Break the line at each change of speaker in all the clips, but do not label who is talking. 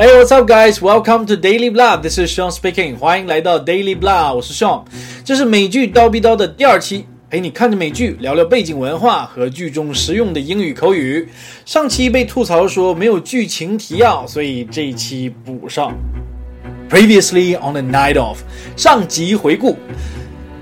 Hey, what's up, guys? Welcome to Daily Blah. This is Sean speaking. 欢迎来到 Daily Blah，我是 Sean。这是美剧《刀逼刀》的第二期，陪你看着美剧，聊聊背景文化和剧中实用的英语口语。上期被吐槽说没有剧情提要，所以这一期补上。Previously on the night of，上集回顾。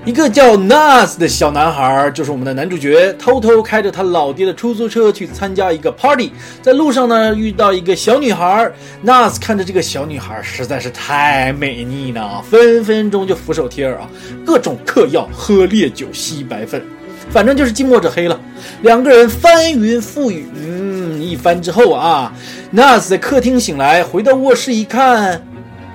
一个叫 Nas 的小男孩，就是我们的男主角，偷偷开着他老爹的出租车去参加一个 party，在路上呢遇到一个小女孩，Nas 看着这个小女孩实在是太美丽了，分分钟就俯首帖耳啊，各种嗑药、喝烈酒、吸白粉，反正就是近墨者黑了。两个人翻云覆雨，嗯，一番之后啊，Nas 在客厅醒来，回到卧室一看。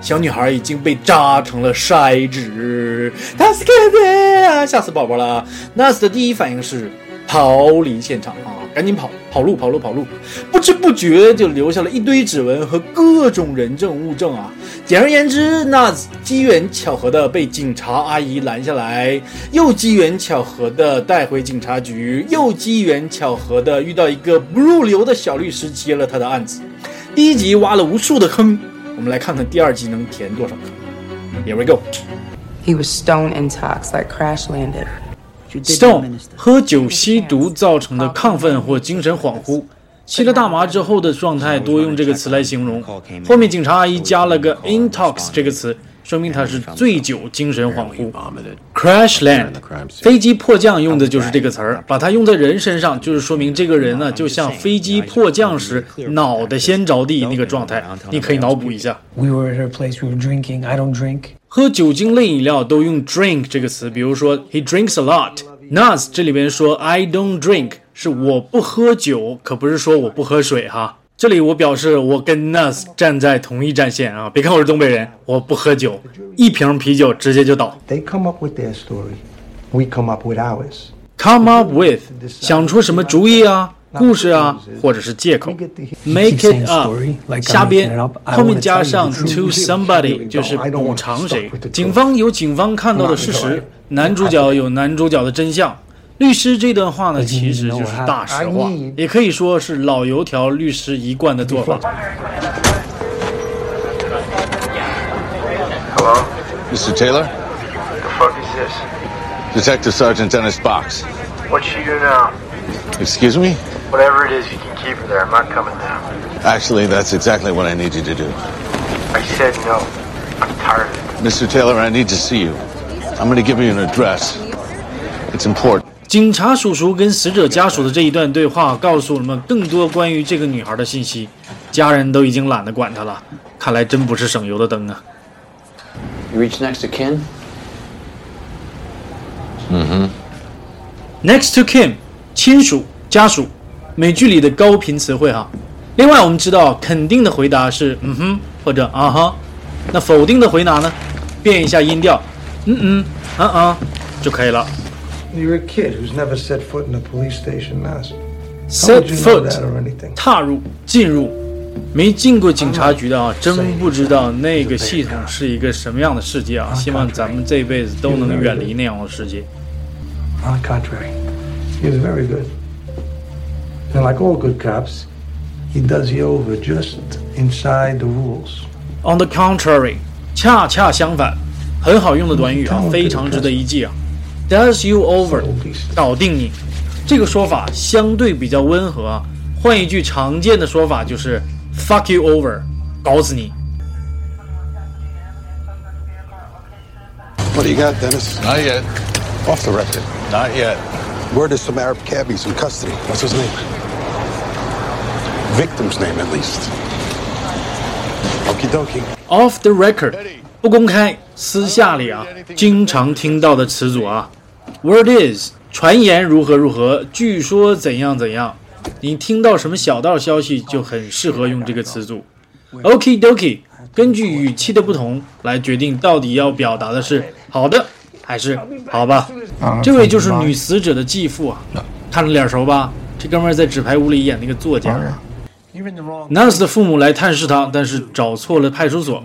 小女孩已经被扎成了筛纸，他是干的啊！吓死宝宝了。纳斯的第一反应是逃离现场啊，赶紧跑，跑路，跑路，跑路！不知不觉就留下了一堆指纹和各种人证物证啊。简而言之，纳斯机缘巧合的被警察阿姨拦下来，又机缘巧合的带回警察局，又机缘巧合的遇到一个不入流的小律师接了他的案子。第一集挖了无数的坑。我们来看看第二季能填多少个。Here we go.
He was stone intox, like crash landed.
Stone 喝酒吸毒造成的亢奋或精神恍惚，吸了大麻之后的状态多用这个词来形容。后面警察阿姨加了个 intox 这个词。说明他是醉酒、精神恍惚。Crash land，飞机迫降用的就是这个词儿，把它用在人身上，就是说明这个人呢，就像飞机迫降时脑袋先着地那个状态。你可以脑补一下。
We were at a place we were drinking. I don't drink.
喝酒精类饮料都用 drink 这个词，比如说 He drinks a lot. Nas 这里边说 I don't drink 是我不喝酒，可不是说我不喝水哈。这里我表示我跟 Nas 站在同一战线啊！别看我是东北人，我不喝酒，一瓶啤酒直接就倒。
They come up with their story, we come up with ours.
Come up with 想出什么主意啊、故事啊，或者是借口。Make it up 瞎编，后面加上 to somebody 就是补偿谁。警方有警方看到的事实，男主角有男主角的真相。律师这段话呢，其实就是大实话，也可以说是老油条律师一贯的做法。
Hello,
Mr. Taylor?
the fuck is this?
Detective Sergeant Dennis Box.
What you do now?
Excuse me?
Whatever it is, you can keep it there. I'm not coming down.
Actually, that's exactly what I need you to do.
I said no. I'm tired of it.
Mr. Taylor, I need to see you. I'm going to give you an address. It's important.
警察叔叔跟死者家属的这一段对话，告诉我们更多关于这个女孩的信息。家人都已经懒得管她了，看来真不是省油的灯啊。
You reach next to kin?
Next to Kim，亲属、家属，美剧里的高频词汇哈。另外，我们知道肯定的回答是嗯哼或者啊哈，那否定的回答呢，变一下音调，嗯嗯啊啊就可以了。
You're a kid who's never set foot in a police station, Nas.
Set
How would you know
foot
that or anything?
踏入、进入，没进过警察局的啊，真不知道那个系统是一个什么样的世界啊！希望咱们这辈子都能远离那样的世界。
On the contrary, he was very good. And like all good cops, he does you over just inside the rules.
On the contrary，恰恰相反，很好用的短语啊，非常值得一记啊。 Does you over，搞定你，这个说法相对比较温和啊。换一句常见的说法就是 fuck you over，搞死你。
What do you got, Dennis?
Not yet.
Off the record.
Not yet.
Word is some Arab cabbies in custody. What's his name? Victim's name, at least. Okie dokie.
Off the record，不公开，私下里啊，经常听到的词组啊。 Word is，传言如何如何，据说怎样怎样。你听到什么小道消息，就很适合用这个词组。Okie dokie，根据语气的不同来决定到底要表达的是好的还是好吧。这位就是女死者的继父啊，看着脸熟吧？这哥们儿在纸牌屋里演那个作家。Nance 的父母来探视他，但是找错了派出所。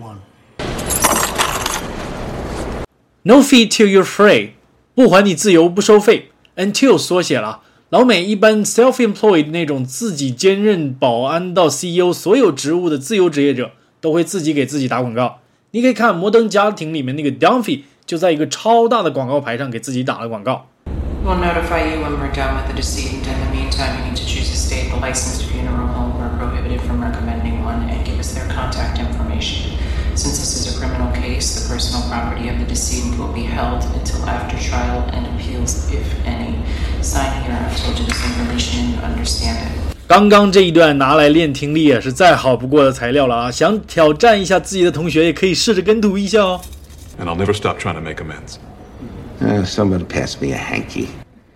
No fee till you're free，不还你自由不收费。Until 缩写了，老美一般 self-employed 那种自己兼任保安到 CEO 所有职务的自由职业者都会自己给自己打广告。你可以看《摩登家庭》里面那个 Dunphy 就在一个超大的广告牌上给自己打了广告。
We'll notify you when we're done with the decedent. In the meantime, you need to choose a state, the licensed funeral home. We're prohibited from recommending one, and give us their contact information. Since this is a criminal case, the personal property of the decedent will be held until after trial and appeals, if any. Sign here. I've told you this information and you understand it.
刚刚这一段拿来练听力也是再好不过的材料了啊！想挑战一下自己的同学，也可以试着跟读一下哦。
And I'll never stop trying to make amends.
Uh, somebody pass me a hanky.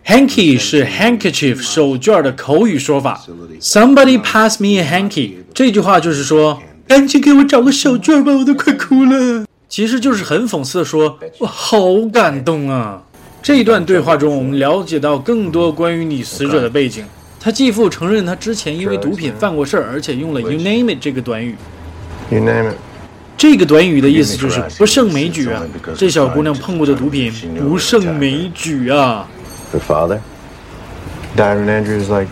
Hanky 是 handkerchief 手绢的口语说法。Somebody pass me a hanky 这句话就是说， 赶紧给我找个手绢吧，我都快哭了。其实就是很讽刺的说，我好感动啊。这一段对话中，我们了解到更多关于你死者的背景。他继父承认他之前因为毒品犯过事儿，而且用了 “you name it” 这个短语。
You name it.
这个短语的意思就是不胜枚举啊！这小姑娘碰过的毒品不胜枚举啊
！Her father died when Andrew was like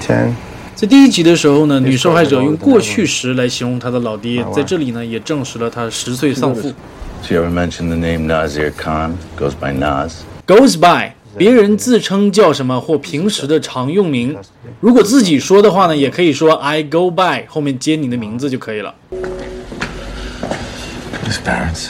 10.
在第一集的时候呢，女受害者用过去时来形容她的老爹，在这里呢也证实了她十岁丧父。
Did you ever mentioned the name Nazir Khan? Goes by Naz.
Goes by，别人自称叫什么或平时的常用名。如果自己说的话呢，也可以说 I go by，后面接你的名字就可以了。
His parents.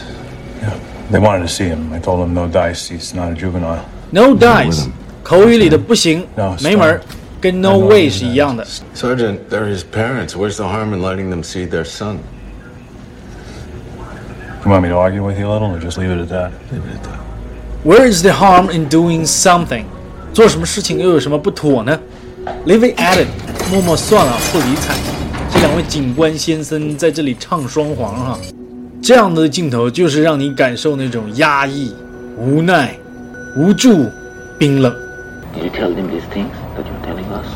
yeah, They wanted to see him. I told them no dice. He's not a juvenile.
No dice，口语里的不行
No，
没门儿，跟 No way 是一样的。
Sergeant, they're his parents. Where's the harm in letting them see their son?
You want me to argue with you a little, or just leave it at that?
Leave it at that.
Where is the harm in doing something？做什么事情又有什么不妥呢？Leave it at it，默默算了，不理睬。这两位警官先生在这里唱双簧哈、这样的镜头就是让你感受那种压抑、无奈、无助、冰冷。
Did you tell them these things that you're telling us?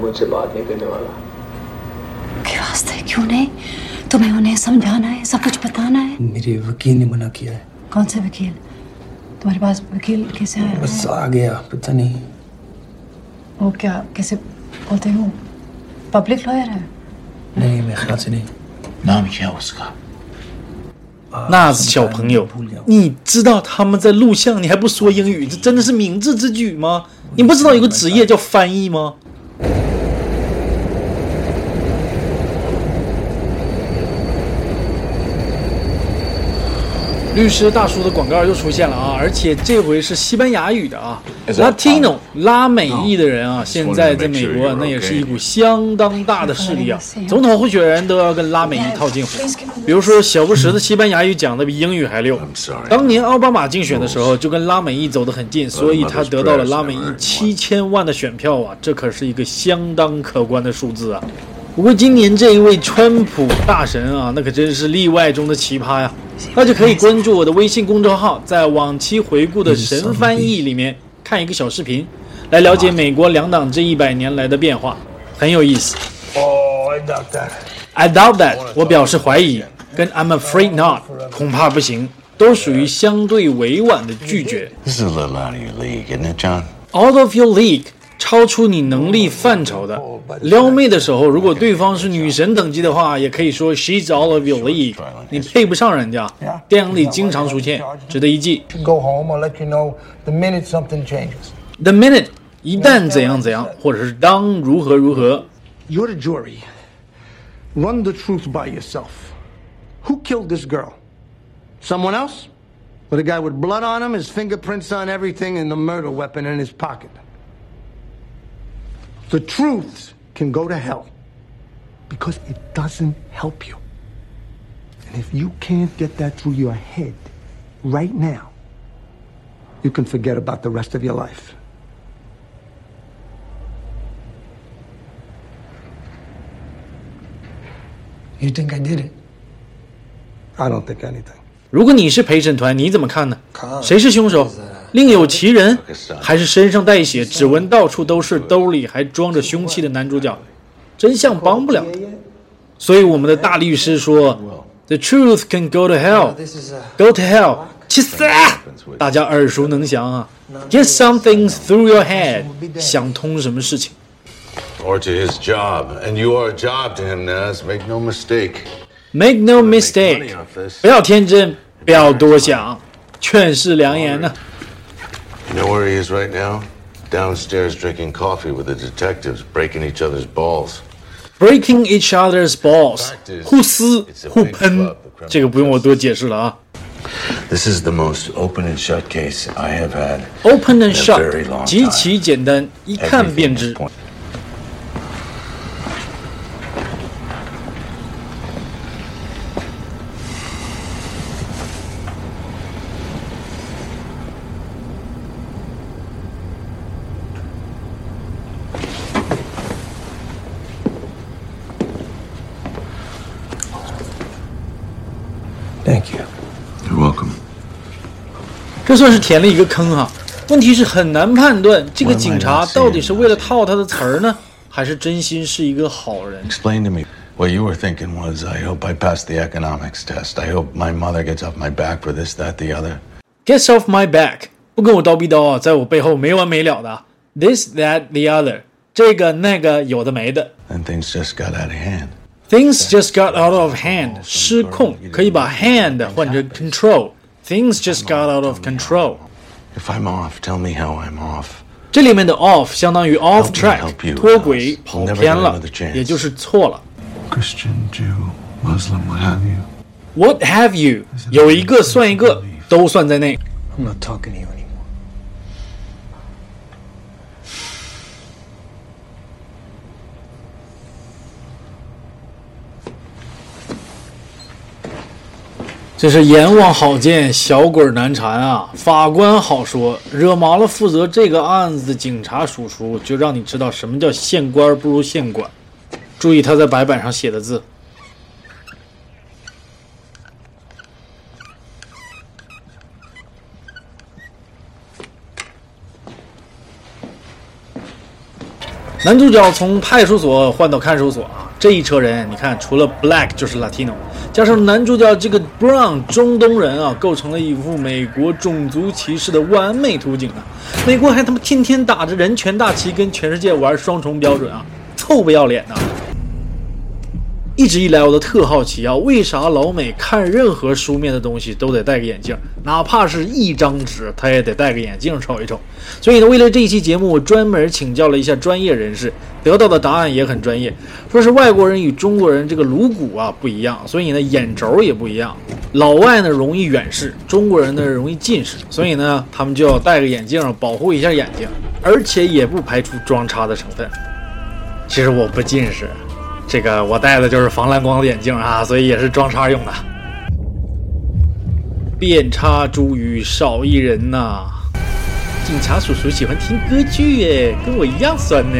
मुझसे बात नहीं करने वाला।
के वास्ते क्यों नहीं? तुम्हें उन्हें समझाना है सब कुछ बताना है।
मेरे वकील ने मना किया है।
कौन से वकील? तुम्हारे पास वकील कैसे आया?
बस आ गया पता नहीं।
वो क्या कैसे बोलते हो? पब्लिक लॉयर है?
नहीं मेरे ख्याल से नहीं।
नाम क्या उसका?
那子小朋友，你知道他们在录像，你还不说英语，这真的是明智之举吗？你不知道有个职业叫翻译吗？律师大叔的广告又出现了啊，而且这回是西班牙语的啊。Latino 拉美裔的人啊，现在在美国那也是一股相当大的势力啊。总统候选人都要跟拉美裔套近乎，比如说小布什的西班牙语讲的比英语还溜。当年奥巴马竞选的时候就跟拉美裔走得很近，所以他得到了拉美裔七千万的选票啊，这可是一个相当可观的数字啊。不过今年这一位川普大神啊，那可真是例外中的奇葩呀！大家可以关注我的微信公众号，在往期回顾的神翻译里面看一个小视频，来了解美国两党这一百年来的变化，很有意思。
Oh, I doubt that.
I doubt that，我表示怀疑，跟 I'm afraid not，恐怕不行，都属于相对委婉的拒绝。
This is a little out of your league, isn't it, John?
Out of your league，超出你能力范畴的。撩妹的时候，如果对方是女神等级的话，也可以说 She's all of your league，你配不上人家。电影里经常出现，值得一记。
Go home. I'll let you know the minute something changes.
The minute，一旦怎样怎样，或者是当如何如何。
You're the jury. Run the truth by yourself. Who killed this girl? Someone else? Or the guy with blood on him, his fingerprints on everything, and the murder weapon in his pocket? The truth can go to hell because it doesn't help you. And if you can't get that through your head right now, you can forget about the rest of your life.
You think I did it?
I don't think anything.
如果你是陪审团，你怎么看呢？谁是凶手？ 另有其人，还是身上带血、指纹到处都是、兜里还装着凶器的男主角？真相帮不了他。所以我们的大律师说：“The truth can go to hell. Go to hell。去死！大家耳熟能详啊，Get something through your head，想通什么事情。
Or to his job. And you are a job to him, Naz. Make no mistake.
Make no mistake，不要天真，不要多想，劝世良言呢、
You know where he is right now? Downstairs drinking coffee with the detectives, breaking each other's balls.
Breaking each other's balls，互撕互喷，这个不用我多解释了啊。
This is the most open and shut case I have had.
Open and
in a very
shut，
long
极
time.
其简单，一看
Everything
便
is
知。 这算是填了一个坑哈、问题是很难判断这个警察到底是为了套他的词儿呢，还是真心是一个好人。
Explain to me. What you were thinking was, I hope I pass the economics test. I hope my mother gets off my back for this, that, the other.
Gets off my back，不跟我叨逼叨啊，在我背后没完没了的。This that the other，这个那个有的没的。
And things just got out of hand.
Things just got out of hand，失控，可以把 hand 换成 control。Things just got out of control。
If I'm off, tell me how I'm off.
这里面的 off 相当于 off
Help me
track，
help you.
脱轨
I'll
跑
never
偏
get
了
another，chance.
也就是错了。
Christian, Jew, Muslim, what have you.
What have you？有一个算一个，都算在内。
I'm not talking to you
这是阎王好见，小鬼难缠啊！法官好说，惹毛了负责这个案子的警察叔叔，就让你知道什么叫县官不如县管。注意他在白板上写的字。男主角从派出所换到看守所啊，这一车人，你看除了 Black 就是 Latino，加上男主角这个 Brown 中东人啊，构成了一幅美国种族歧视的完美图景啊！美国还他妈天天打着人权大旗跟全世界玩双重标准啊，臭不要脸呐、一直以来我都特好奇啊，为啥老美看任何书面的东西都得戴个眼镜，哪怕是一张纸，他也得戴个眼镜瞅一瞅。所以呢，为了这一期节目，我专门请教了一下专业人士，得到的答案也很专业，说是外国人与中国人这个颅骨啊不一样，所以呢眼轴也不一样。老外呢容易远视，中国人呢容易近视，所以呢他们就要戴个眼镜保护一下眼睛，而且也不排除装叉的成分。其实我不近视。这个我戴的就是防蓝光的眼镜啊，所以也是装叉用的。遍插茱萸少一人呐、警察叔叔喜欢听歌剧耶，跟我一样酸呢。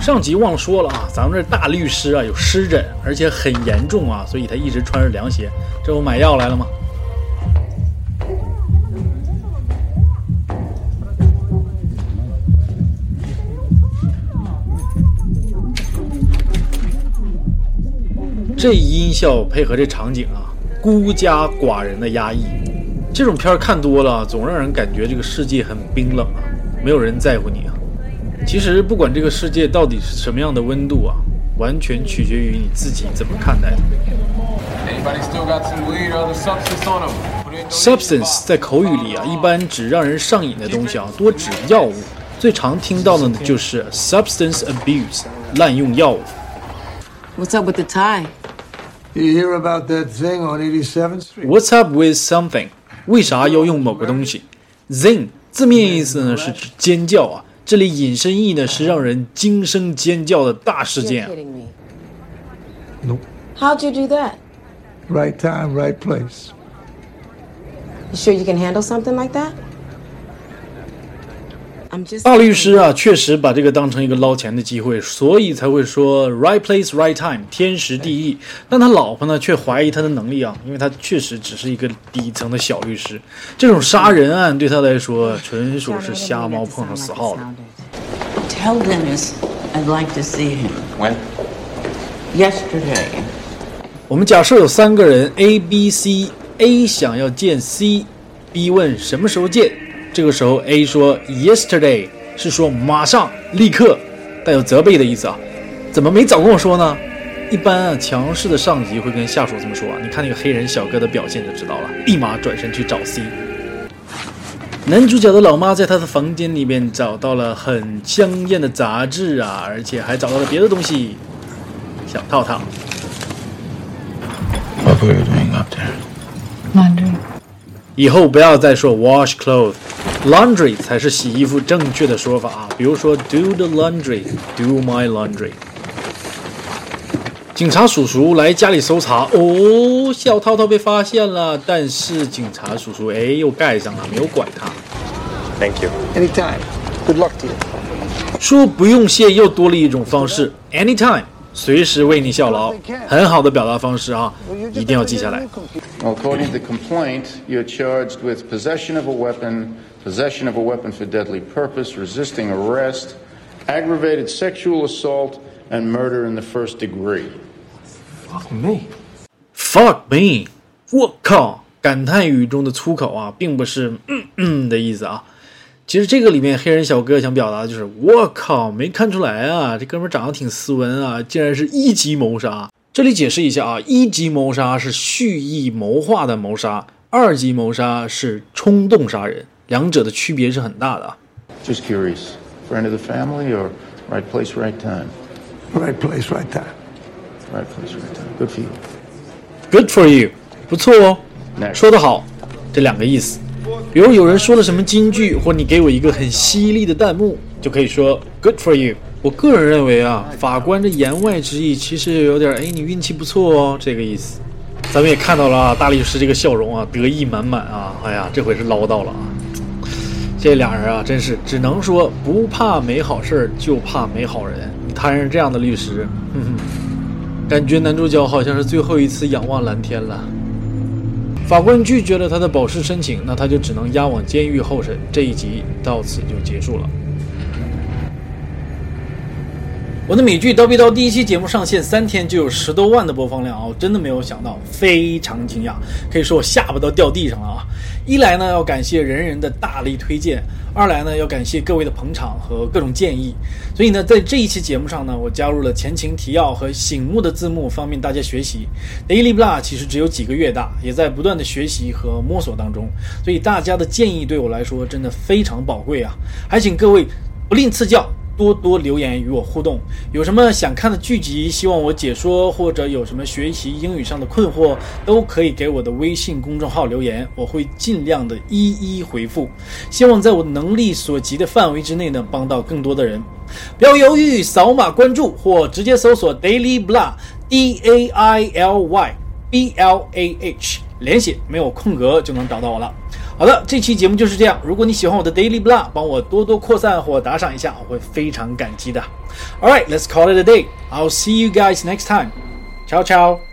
上集忘说了啊，咱们这大律师啊有湿疹，而且很严重啊，所以他一直穿着凉鞋。这不买药来了吗？这音效配合这场景啊，孤家寡人的压抑，这种片儿看多了，总让人感觉这个世界很冰冷啊，没有人在乎你啊。其实不管这个世界到底是什么样的温度啊，完全取决于你自己怎么看待的。
Anybody still got some weed or other substance on them?
Substance 在口语里啊，一般指让人上瘾的东西啊，多指药物。最常听到的呢就是 substance abuse，滥用药物。
What's up with the tie?
You hear about that thing on 87th Street?
What's up with something？为啥要用某个东西？Zing 字面意思呢是指尖叫啊，这里引申义呢是让人惊声尖叫的大事
You're
件啊。
kidding me.
Nope.
How'd you do that?
Right time, right place.
You sure you can handle something like that?
大律师啊，确实把这个当成一个捞钱的机会，所以才会说 right place, right time，天时地利。但他老婆呢，却怀疑他的能力啊，因为他确实只是一个底层的小律师。这种杀人案对他来说，纯属是瞎猫碰上死耗子。
Tell Dennis I'd like to see him.
When?
Yesterday.
我们假设有三个人 A、B、C，A 想要见 C，B 问什么时候见。这个时候 A 说 Yesterday，是说马上、立刻，带有责备的意思啊。怎么没早跟我说呢？一般啊，强势的上级会跟下属这么说啊。你看那个黑人小哥的表现就知道了，立马转身去找 C。男主角的老妈在他的房间里面找到了很香艳的杂志啊，而且还找到了别的东西，小套套。
What were you doing up there?
Laundry.
以后不要再说 wash clothes，laundry 才是洗衣服正确的说法啊。比如说 do the laundry，do my laundry。警察叔叔来家里搜查，哦，小涛涛被发现了，但是警察叔叔哎又盖上了，没有管他。
Thank you.
Anytime. Good luck to you.
说不用谢又多了一种方式，anytime，随时为你效劳，很好的表达方式啊，一定要记下来。
Well, according to the complaint, you're charged with possession of a weapon, possession of a weapon for deadly purpose, resisting arrest, aggravated sexual assault, and murder in the first degree.
Fuck me.
Fuck me！我靠！感叹语中的粗口啊，并不是嗯嗯的意思啊。其实这个里面黑人小哥想表达的就是我靠，没看出来啊，这哥们长得挺斯文啊，竟然是一级谋杀。 这里解释一下啊，一级谋杀是蓄意谋划的谋杀，二级谋杀是冲动杀人，两者的区别是很大的啊。
Just curious. Friend of the family or right place, right time?
Right place, right time.
Right place, right time. Good for you.
Good for you，不错哦，说得好，这两个意思。比如有人说了什么金句，或你给我一个很犀利的弹幕，就可以说 Good for you。我个人认为啊，法官的言外之意其实有点哎，你运气不错哦，这个意思。咱们也看到了啊，大律师这个笑容啊，得意满满啊，哎呀，这回是捞到了啊。这俩人啊，真是只能说不怕没好事，就怕没好人。你摊上这样的律师，哼哼，感觉男主角好像是最后一次仰望蓝天了。法官拒绝了他的保释申请，那他就只能押往监狱候审。这一集到此就结束了。我的美剧《刀逼刀》第一期节目上线三天就有十多万的播放量啊！我真的没有想到，非常惊讶，可以说我下巴都掉地上了啊！一来呢，要感谢人人的大力推荐；二来呢，要感谢各位的捧场和各种建议。所以呢，在这一期节目上呢，我加入了前情提要和醒目的字幕，方便大家学习。Daily Blah 其实只有几个月大，也在不断的学习和摸索当中，所以大家的建议对我来说真的非常宝贵啊！还请各位不吝赐教。多多留言与我互动，有什么想看的剧集，希望我解说，或者有什么学习英语上的困惑，都可以给我的微信公众号留言，我会尽量的一一回复。希望在我能力所及的范围之内呢，帮到更多的人。不要犹豫，扫码关注或直接搜索 Daily Blah D A I L Y B L A H，连写没有空格就能找到我了。好的，这期节目就是这样。如果你喜欢我的 Daily Blog，帮我多多扩散或打赏一下，我会非常感激的。All right, let's call it a day. I'll see you guys next time. Ciao, ciao.